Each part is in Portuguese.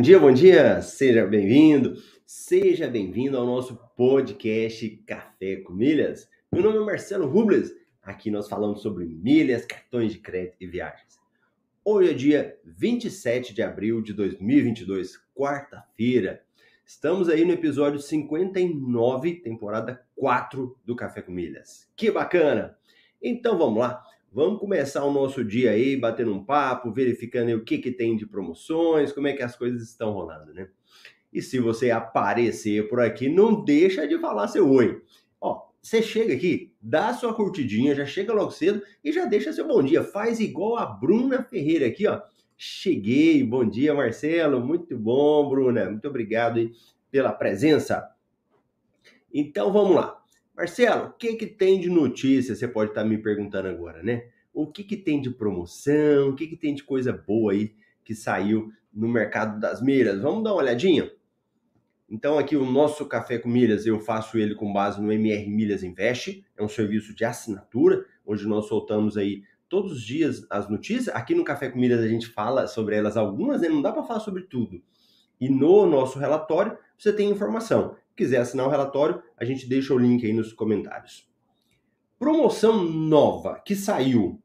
Bom dia, bom dia, seja bem-vindo, seja bem-vindo ao nosso podcast Café com Milhas. Meu nome é Marcelo Rubles, aqui nós falamos sobre milhas, cartões de crédito e viagens. Hoje é dia 27 de abril de 2022, quarta-feira. Estamos aí no episódio 59, temporada 4 do Café com Milhas. Que bacana! Então vamos lá, Vamos começar o nosso dia aí, batendo um papo, verificando o que, que tem de promoções, como é que as coisas estão rolando, né? E se você aparecer por aqui, não deixa de falar seu oi. Ó, você chega aqui, dá sua curtidinha, já chega logo cedo e já deixa seu bom dia. Faz igual a Bruna Ferreira aqui, ó. Cheguei, bom dia, Marcelo. Muito bom, Bruna. Muito obrigado aí pela presença. Então vamos lá. Marcelo, o que, que tem de notícia? Você pode estar me perguntando agora, né? O que, que tem de promoção? O que, que tem de coisa boa aí que saiu no mercado das milhas? Vamos dar uma olhadinha? Então, aqui o nosso Café com Milhas, eu faço ele com base no MR Milhas Invest, é um serviço de assinatura, onde nós soltamos aí todos os dias as notícias. Aqui no Café com Milhas a gente fala sobre elas algumas, né? não dá para falar sobre tudo. E no nosso relatório você tem informação quiser assinar o relatório, a gente deixa o link aí nos comentários. Promoção nova que saiu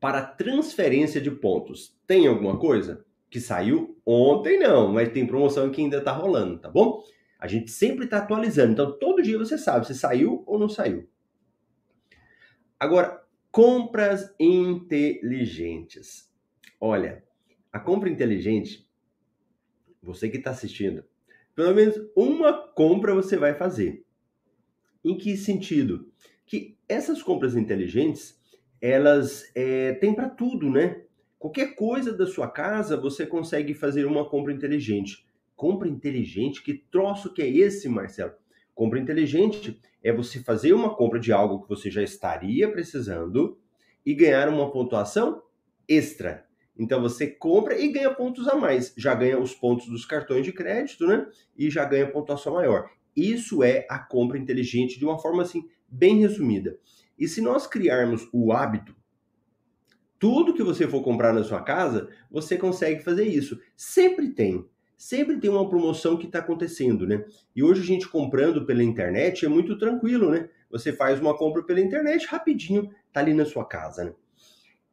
para transferência de pontos. Tem alguma coisa que saiu ontem não, mas tem promoção que ainda está rolando, tá bom? A gente sempre está atualizando, então todo dia você sabe se saiu ou não saiu. Agora, compras inteligentes. Olha, a compra inteligente, você que está assistindo, pelo menos uma compra você vai fazer. Em que sentido? Que essas compras inteligentes, elas é, têm para tudo, né? Qualquer coisa da sua casa, você consegue fazer uma compra inteligente. Compra inteligente? Que troço que é esse, Marcelo? Compra inteligente é você fazer uma compra de algo que você já estaria precisando e ganhar uma pontuação extra. Então você compra e ganha pontos a mais. Já ganha os pontos dos cartões de crédito, né? E já ganha pontuação maior. Isso é a compra inteligente de uma forma assim bem resumida. E se nós criarmos o hábito, tudo que você for comprar na sua casa, você consegue fazer isso. Sempre tem. Sempre tem uma promoção que está acontecendo, né? E hoje a gente comprando pela internet é muito tranquilo, né? Você faz uma compra pela internet rapidinho, tá ali na sua casa, né?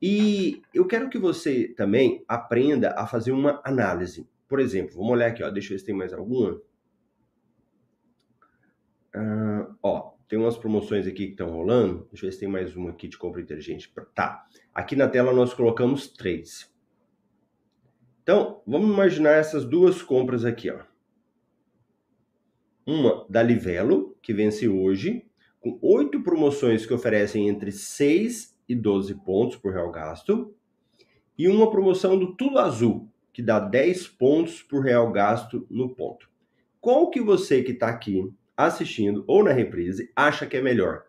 E eu quero que você também aprenda a fazer uma análise. Por exemplo, vamos olhar aqui, ó, deixa eu ver se tem mais alguma. Uh, ó, tem umas promoções aqui que estão rolando. Deixa eu ver se tem mais uma aqui de compra inteligente. Tá, aqui na tela nós colocamos três. Então, vamos imaginar essas duas compras aqui, ó. Uma da Livelo, que vence hoje, com oito promoções que oferecem entre 6 e 12 pontos por real gasto. E uma promoção do Tudo Azul, que dá 10 pontos por real gasto no ponto. Qual que você que está aqui assistindo ou na reprise acha que é melhor?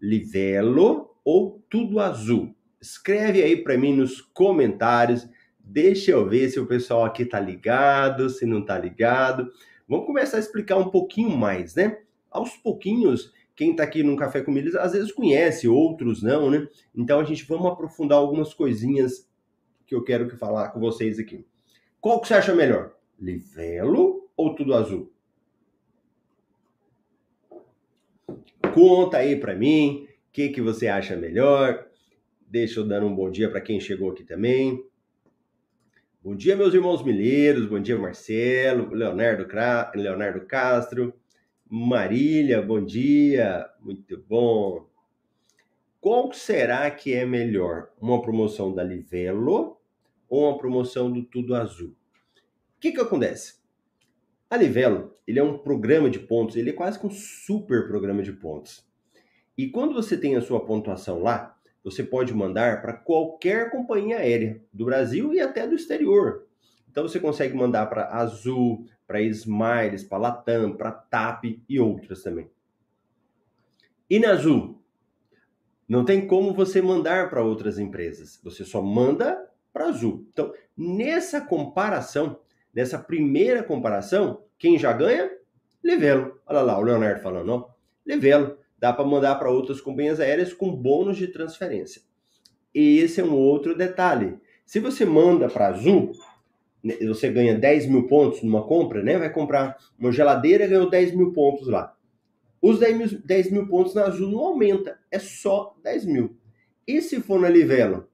Livelo ou Tudo Azul? Escreve aí para mim nos comentários. Deixa eu ver se o pessoal aqui tá ligado, se não tá ligado. Vamos começar a explicar um pouquinho mais, né? Aos pouquinhos quem está aqui no Café com Milhas às vezes conhece, outros não, né? Então a gente vamos aprofundar algumas coisinhas que eu quero que falar com vocês aqui. Qual que você acha melhor? Livelo ou tudo azul? Conta aí para mim, o que, que você acha melhor? Deixa eu dar um bom dia para quem chegou aqui também. Bom dia, meus irmãos milheiros. Bom dia, Marcelo, Leonardo. Leonardo Castro, Marília. Bom dia. Muito bom. Qual será que é melhor? Uma promoção da Livelo ou uma promoção do Tudo Azul? O que, que acontece? A Livelo, ele é um programa de pontos, ele é quase que um super programa de pontos. E quando você tem a sua pontuação lá, você pode mandar para qualquer companhia aérea do Brasil e até do exterior. Então você consegue mandar para Azul, para Smiles, para Latam, para TAP e outras também. E na Azul, não tem como você mandar para outras empresas. Você só manda para Azul. Então, nessa comparação, nessa primeira comparação, quem já ganha? Levelo. Olha lá, o Leonardo falando, ó. Levelo dá para mandar para outras companhias aéreas com bônus de transferência. Esse é um outro detalhe. Se você manda para Azul, você ganha 10 mil pontos numa compra, né? Vai comprar uma geladeira, ganhou 10 mil pontos lá. Os 10 mil, 10 mil pontos na Azul não aumenta, é só 10 mil. E se for na Livelo?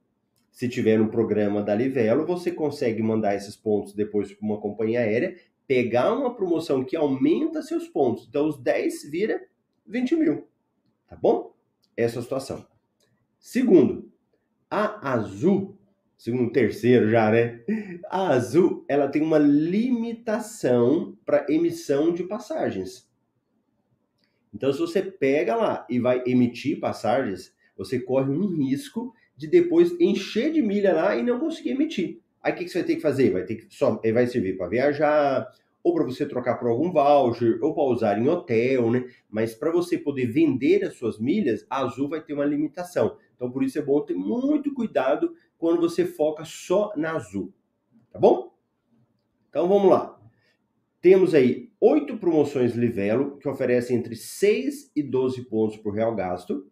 Se tiver um programa da Livelo, você consegue mandar esses pontos depois para uma companhia aérea, pegar uma promoção que aumenta seus pontos. Então, os 10 vira 20 mil. Tá bom? Essa é a situação. Segundo, a Azul, segundo terceiro já, né? A Azul, ela tem uma limitação para emissão de passagens. Então, se você pega lá e vai emitir passagens, você corre um risco de depois encher de milha lá e não conseguir emitir. Aí o que, você vai ter que fazer? Vai ter que só vai servir para viajar, ou para você trocar por algum voucher, ou para usar em hotel, né? Mas para você poder vender as suas milhas, a Azul vai ter uma limitação. Então, por isso é bom ter muito cuidado quando você foca só na Azul. Tá bom? Então, vamos lá. Temos aí oito promoções Livelo, que oferecem entre 6 e 12 pontos por real gasto.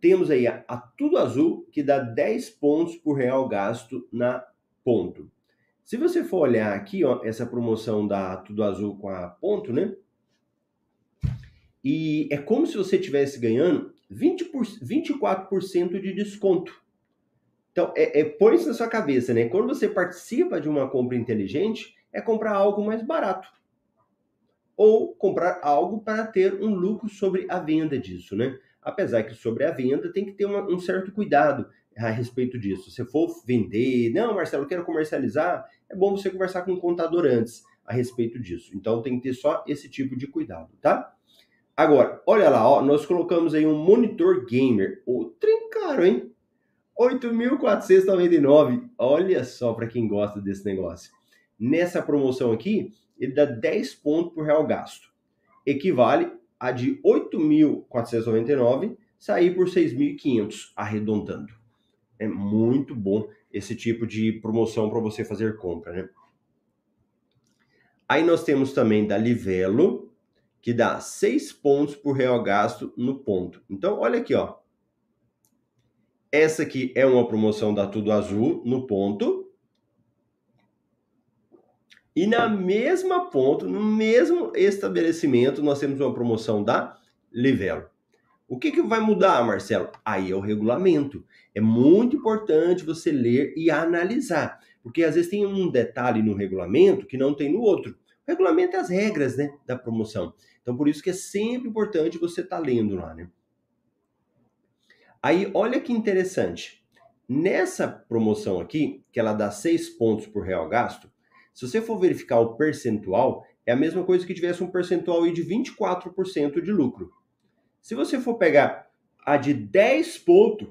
Temos aí a, a Tudo Azul, que dá 10 pontos por real gasto na ponto. Se você for olhar aqui, ó, essa promoção da Tudo Azul com a ponto, né? E é como se você estivesse ganhando 20 por, 24% de desconto. Então, é, é põe isso na sua cabeça, né? Quando você participa de uma compra inteligente, é comprar algo mais barato. Ou comprar algo para ter um lucro sobre a venda disso, né? Apesar que sobre a venda tem que ter uma, um certo cuidado a respeito disso. Se for vender, não, Marcelo, eu quero comercializar, é bom você conversar com o contador antes a respeito disso. Então tem que ter só esse tipo de cuidado, tá? Agora, olha lá, ó, nós colocamos aí um monitor gamer, o trem caro, hein? 8.499. Olha só para quem gosta desse negócio. Nessa promoção aqui, ele dá 10 pontos por real gasto. Equivale a de 8.499 sair por 6.500, arredondando. É muito bom esse tipo de promoção para você fazer compra, né? Aí nós temos também da Livelo, que dá 6 pontos por real gasto no ponto. Então, olha aqui, ó. Essa aqui é uma promoção da Tudo Azul no ponto. E na mesma ponto, no mesmo estabelecimento, nós temos uma promoção da Livelo. O que, que vai mudar, Marcelo? Aí é o regulamento. É muito importante você ler e analisar, porque às vezes tem um detalhe no regulamento que não tem no outro. O regulamento é as regras né, da promoção. Então, por isso que é sempre importante você estar tá lendo lá, né? Aí, olha que interessante. Nessa promoção aqui, que ela dá 6 pontos por real gasto, se você for verificar o percentual, é a mesma coisa que tivesse um percentual de 24% de lucro. Se você for pegar a de 10 pontos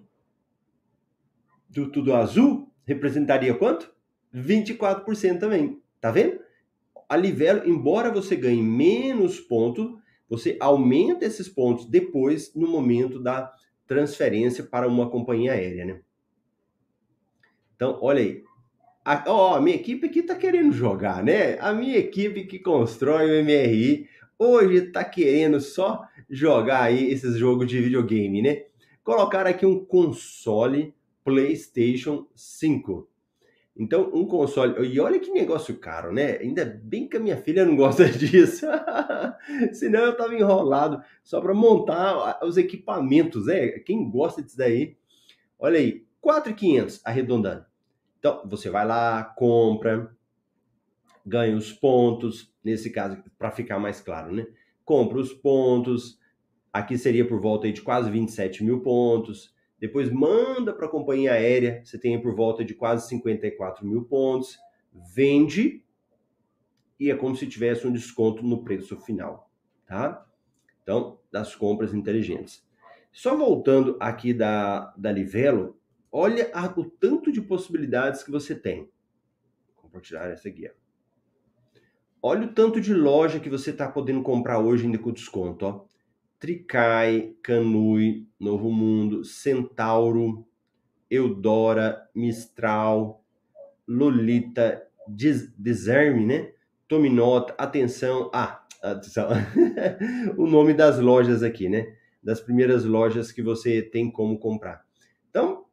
do tudo azul, representaria quanto? 24% também. Tá vendo? A Livelo, embora você ganhe menos pontos, você aumenta esses pontos depois no momento da transferência para uma companhia aérea, né? Então, olha aí. A, ó, a minha equipe aqui tá querendo jogar, né? A minha equipe que constrói o MRI hoje tá querendo só jogar aí esses jogos de videogame, né? Colocar aqui um console PlayStation 5. Então, um console. E olha que negócio caro, né? Ainda bem que a minha filha não gosta disso. Senão eu tava enrolado só para montar os equipamentos, né? Quem gosta disso daí? Olha aí, 4.500 arredondando. Então, você vai lá, compra, ganha os pontos, nesse caso, para ficar mais claro, né? Compra os pontos, aqui seria por volta de quase 27 mil pontos, depois manda para a companhia aérea, você tem por volta de quase 54 mil pontos, vende e é como se tivesse um desconto no preço final, tá? Então, das compras inteligentes. Só voltando aqui da, da Livelo, olha o tanto de possibilidades que você tem. Vou compartilhar essa. Ó. Olha o tanto de loja que você está podendo comprar hoje ainda com desconto. Ó. Tricai, Canui, Novo Mundo, Centauro, Eudora, Mistral, Lolita, Deserme, né? Tominota, atenção, ah, atenção, o nome das lojas aqui, né? Das primeiras lojas que você tem como comprar. Então,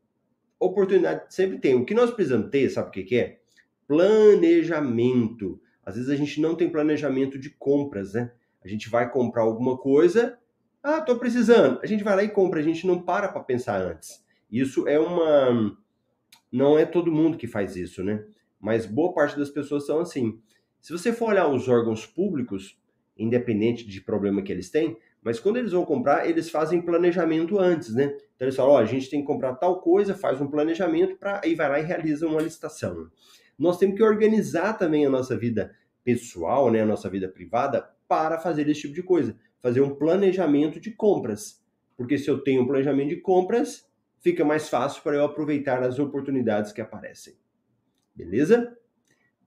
oportunidade sempre tem. O que nós precisamos ter, sabe o que, que é? Planejamento. Às vezes a gente não tem planejamento de compras, né? A gente vai comprar alguma coisa, ah, tô precisando. A gente vai lá e compra, a gente não para para pensar antes. Isso é uma não é todo mundo que faz isso, né? Mas boa parte das pessoas são assim. Se você for olhar os órgãos públicos, independente de problema que eles têm, mas quando eles vão comprar, eles fazem planejamento antes, né? Então eles falam, ó, oh, a gente tem que comprar tal coisa, faz um planejamento para aí vai lá e realiza uma licitação. Nós temos que organizar também a nossa vida pessoal, né, a nossa vida privada para fazer esse tipo de coisa, fazer um planejamento de compras. Porque se eu tenho um planejamento de compras, fica mais fácil para eu aproveitar as oportunidades que aparecem. Beleza?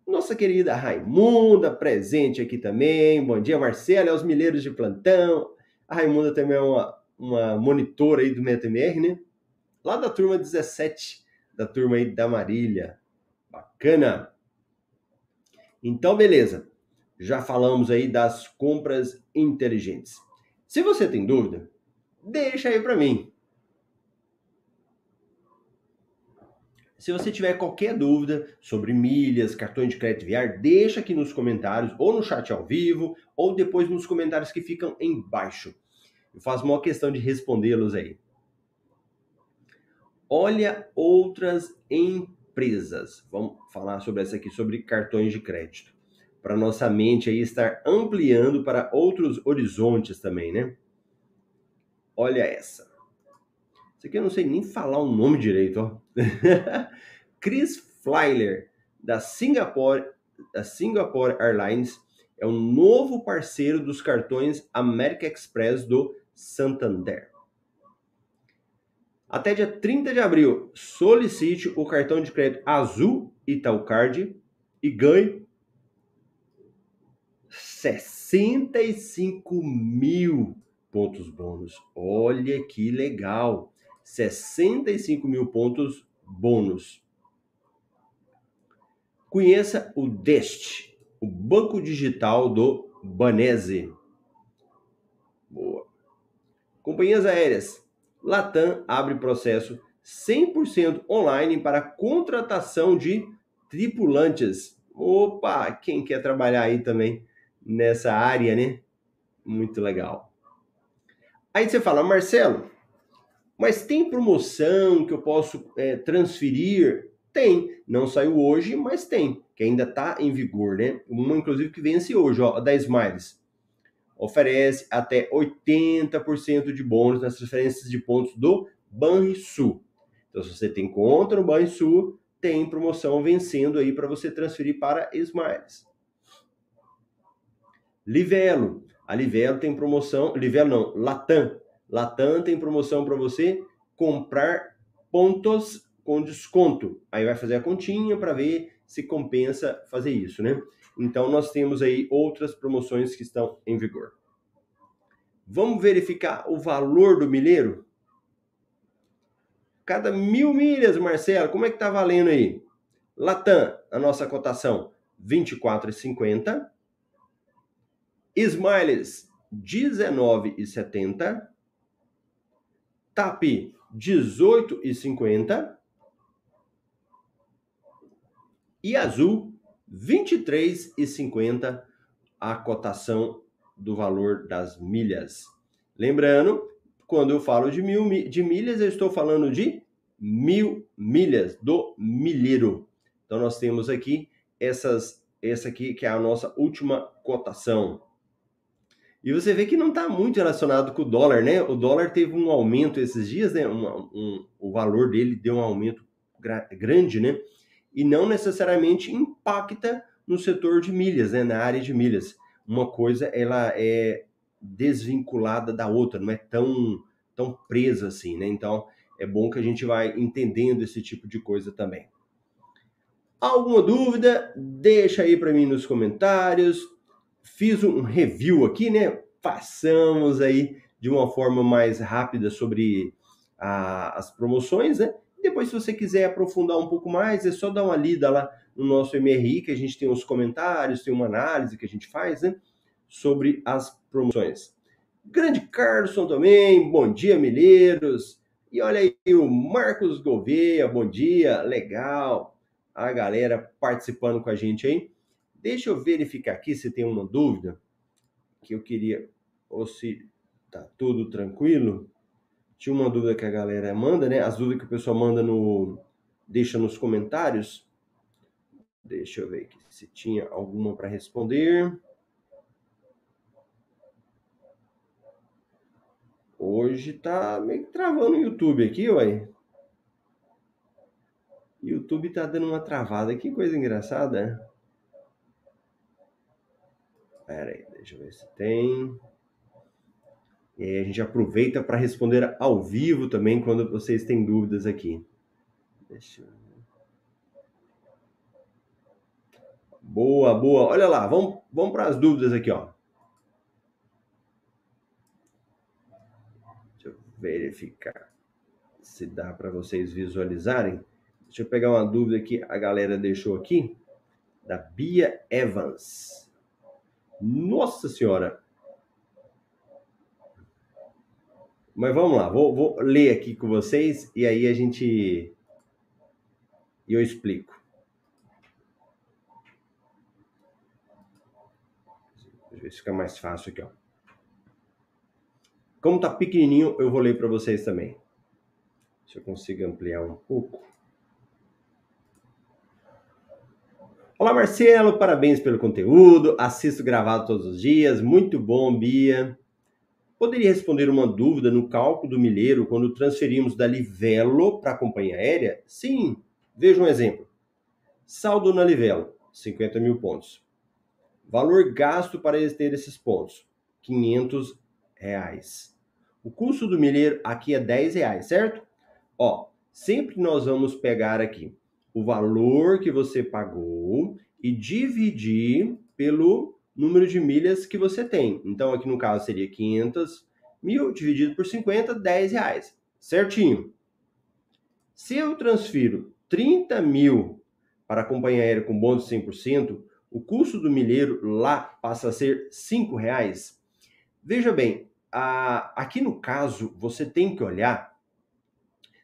Nossa querida Raimunda, presente aqui também. Bom dia, Marcela, aos milheiros de plantão. A Raimunda também é uma, uma monitora aí do MetaMR, né? Lá da turma 17, da turma aí da Marília. Bacana! Então, beleza. Já falamos aí das compras inteligentes. Se você tem dúvida, deixa aí para mim. Se você tiver qualquer dúvida sobre milhas, cartões de crédito VR, deixa aqui nos comentários, ou no chat ao vivo, ou depois nos comentários que ficam embaixo. Eu faço uma questão de respondê-los aí. Olha outras empresas. Vamos falar sobre essa aqui, sobre cartões de crédito. Para nossa mente aí estar ampliando para outros horizontes também, né? Olha essa. Isso aqui eu não sei nem falar o nome direito, ó. Chris Flyler, da Singapore, da Singapore Airlines, é o novo parceiro dos cartões American Express do Santander. Até dia 30 de abril, solicite o cartão de crédito Azul Itaú e ganhe 65 mil pontos bônus. Olha que legal! 65 mil pontos bônus. Conheça o DEST, o banco digital do Banese. Boa. Companhias aéreas. Latam abre processo 100% online para contratação de tripulantes. Opa, quem quer trabalhar aí também nessa área, né? Muito legal. Aí você fala, Marcelo, mas tem promoção que eu posso é, transferir? Tem. Não saiu hoje, mas tem. Que ainda está em vigor, né? Uma, inclusive, que vence hoje, ó, da Smiles. Oferece até 80% de bônus nas transferências de pontos do Banrisul. Então, se você tem conta no Banrisul, tem promoção vencendo aí para você transferir para Smiles. Livelo. A Livelo tem promoção. Livelo não, Latam Latam tem promoção para você comprar pontos com desconto. Aí vai fazer a continha para ver se compensa fazer isso, né? Então nós temos aí outras promoções que estão em vigor. Vamos verificar o valor do milheiro? Cada mil milhas, Marcelo, como é que tá valendo aí? Latam, a nossa cotação, R$ 24,50. Smiles, R$ 19,70. TAP 18,50 e Azul 23,50 a cotação do valor das milhas. Lembrando, quando eu falo de mil de milhas, eu estou falando de mil milhas do milheiro. Então nós temos aqui essas, essa aqui que é a nossa última cotação. E você vê que não está muito relacionado com o dólar, né? O dólar teve um aumento esses dias, né? Um, um, o valor dele deu um aumento grande, né? E não necessariamente impacta no setor de milhas, né? Na área de milhas. Uma coisa ela é desvinculada da outra, não é tão tão presa assim, né? Então é bom que a gente vai entendendo esse tipo de coisa também. Alguma dúvida? Deixa aí para mim nos comentários fiz um review aqui, né? Passamos aí de uma forma mais rápida sobre a, as promoções, né? Depois, se você quiser aprofundar um pouco mais, é só dar uma lida lá no nosso MRI, que a gente tem uns comentários, tem uma análise que a gente faz, né? Sobre as promoções. Grande Carlson também, bom dia, milheiros. E olha aí o Marcos Gouveia, bom dia, legal. A galera participando com a gente aí. Deixa eu verificar aqui se tem uma dúvida que eu queria, ou se tá tudo tranquilo. Tinha uma dúvida que a galera manda, né? As dúvidas que o pessoal manda no deixa nos comentários. Deixa eu ver aqui se tinha alguma para responder. Hoje tá meio que travando o YouTube aqui, ué. YouTube tá dando uma travada. Que coisa engraçada, né? Pera aí, deixa eu ver se tem. E aí a gente aproveita para responder ao vivo também quando vocês têm dúvidas aqui. Deixa eu ver. Boa, boa. Olha lá, vamos, vamos para as dúvidas aqui, ó. Deixa eu verificar se dá para vocês visualizarem. Deixa eu pegar uma dúvida que a galera deixou aqui da Bia Evans. Nossa Senhora! Mas vamos lá, vou, vou ler aqui com vocês e aí a gente. eu explico. Ver se fica mais fácil aqui, ó. Como tá pequenininho, eu vou ler para vocês também. Se eu consigo ampliar um pouco. Olá, Marcelo, parabéns pelo conteúdo. Assisto gravado todos os dias. Muito bom, Bia. Poderia responder uma dúvida no cálculo do milheiro quando transferimos da Livelo para a companhia aérea? Sim. Veja um exemplo. Saldo na Livelo, 50 mil pontos. Valor gasto para ter esses pontos, 500 reais. O custo do milheiro aqui é 10 reais, certo? Ó, sempre nós vamos pegar aqui o valor que você pagou e dividir pelo número de milhas que você tem. Então, aqui no caso seria 500 mil dividido por 50, 10 reais. Certinho. Se eu transfiro 30 mil para a companhia aérea com bônus de 100%, o custo do milheiro lá passa a ser 5 reais. Veja bem, a, aqui no caso, você tem que olhar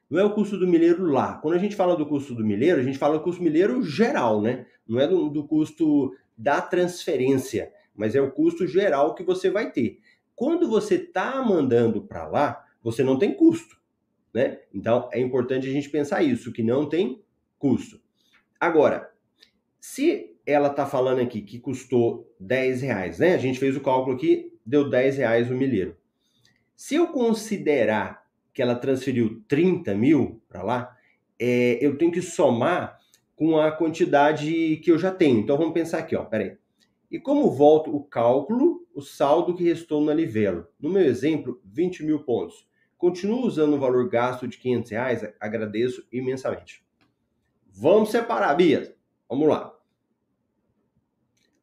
não é o custo do milheiro lá. Quando a gente fala do custo do milheiro, a gente fala do custo milheiro geral, né? Não é do, do custo da transferência, mas é o custo geral que você vai ter. Quando você está mandando para lá, você não tem custo, né? Então é importante a gente pensar isso, que não tem custo. Agora, se ela está falando aqui que custou 10 reais, né? A gente fez o cálculo aqui, deu 10 reais o milheiro. Se eu considerar que ela transferiu 30 mil para lá, é, eu tenho que somar com a quantidade que eu já tenho. Então vamos pensar aqui, ó, peraí. E como volto o cálculo, o saldo que restou na Livelo? No meu exemplo, 20 mil pontos. Continuo usando o valor gasto de 500 reais, agradeço imensamente. Vamos separar, Bia. Vamos lá.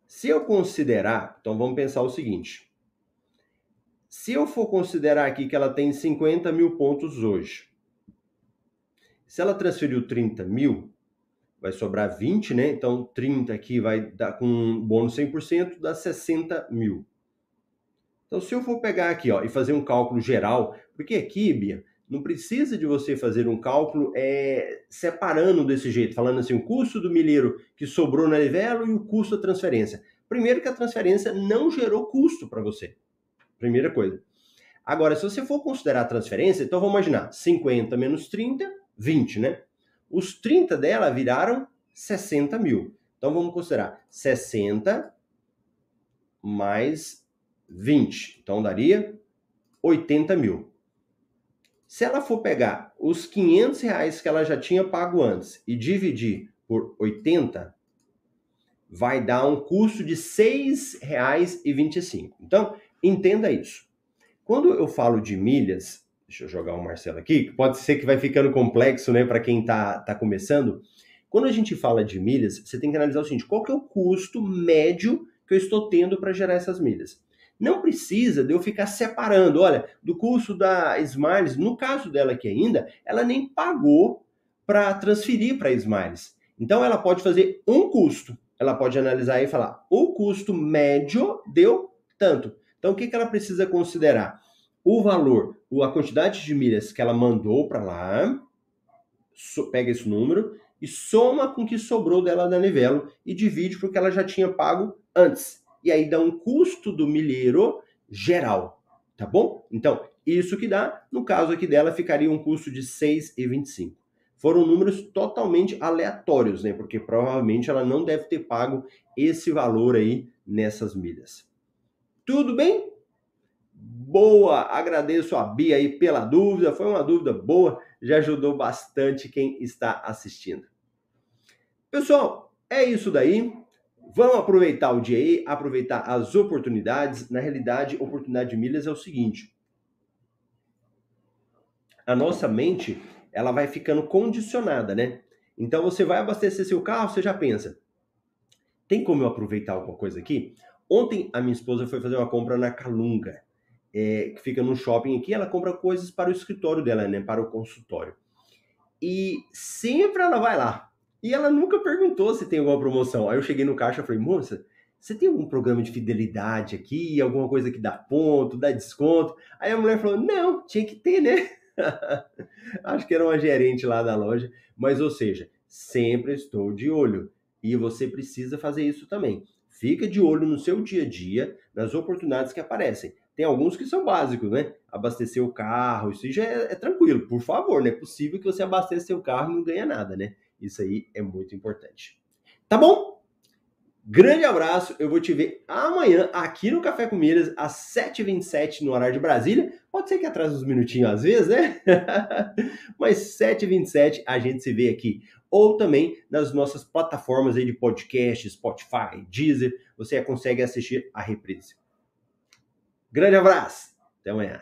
Se eu considerar, então vamos pensar o seguinte: se eu for considerar aqui que ela tem 50 mil pontos hoje, se ela transferiu 30 mil, vai sobrar 20, né? Então 30 aqui vai dar com um bônus 100%, dá 60 mil. Então se eu for pegar aqui ó, e fazer um cálculo geral, porque aqui, Bia, não precisa de você fazer um cálculo é, separando desse jeito, falando assim, o custo do milheiro que sobrou na Livelo e o custo da transferência. Primeiro que a transferência não gerou custo para você. Primeira coisa. Agora, se você for considerar a transferência, então vamos imaginar 50 menos 30, 20, né? Os 30 dela viraram 60 mil. Então vamos considerar 60 mais 20. Então daria 80 mil. Se ela for pegar os 500 reais que ela já tinha pago antes e dividir por 80, vai dar um custo de R$ 6,25. Então, entenda isso. Quando eu falo de milhas, deixa eu jogar o Marcelo aqui, que pode ser que vai ficando complexo, né, para quem está tá começando. Quando a gente fala de milhas, você tem que analisar o seguinte: qual que é o custo médio que eu estou tendo para gerar essas milhas? Não precisa de eu ficar separando, olha, do custo da Smiles, no caso dela aqui ainda, ela nem pagou para transferir para Smiles. Então ela pode fazer um custo. Ela pode analisar e falar: o custo médio deu tanto. Então o que, que ela precisa considerar? O valor, a quantidade de milhas que ela mandou para lá, pega esse número e soma com o que sobrou dela da Nivelo e divide porque ela já tinha pago antes. E aí dá um custo do milheiro geral, tá bom? Então, isso que dá, no caso aqui dela, ficaria um custo de 6,25 foram números totalmente aleatórios, né? Porque provavelmente ela não deve ter pago esse valor aí nessas milhas. Tudo bem? Boa! Agradeço a Bia aí pela dúvida, foi uma dúvida boa, já ajudou bastante quem está assistindo. Pessoal, é isso daí. Vamos aproveitar o dia aí, aproveitar as oportunidades. Na realidade, oportunidade de milhas é o seguinte: a nossa mente ela vai ficando condicionada, né? Então você vai abastecer seu carro, você já pensa, tem como eu aproveitar alguma coisa aqui? Ontem a minha esposa foi fazer uma compra na Calunga, é, que fica no shopping aqui, ela compra coisas para o escritório dela, né? Para o consultório. E sempre ela vai lá. E ela nunca perguntou se tem alguma promoção. Aí eu cheguei no caixa e falei, moça, você tem algum programa de fidelidade aqui? Alguma coisa que dá ponto, dá desconto? Aí a mulher falou, não, tinha que ter, né? Acho que era uma gerente lá da loja, mas ou seja, sempre estou de olho e você precisa fazer isso também. Fica de olho no seu dia a dia, nas oportunidades que aparecem. Tem alguns que são básicos, né? Abastecer o carro, isso já é, é tranquilo, por favor, não é possível que você abasteça seu carro e não ganha nada, né? Isso aí é muito importante. Tá bom? Grande abraço, eu vou te ver amanhã aqui no Café com Milhas, às 7h27 no horário de Brasília. Pode ser que atrase uns minutinhos às vezes, né? Mas 7h27 a gente se vê aqui. Ou também nas nossas plataformas aí de podcast, Spotify, Deezer, você consegue assistir a reprise. Grande abraço, até amanhã.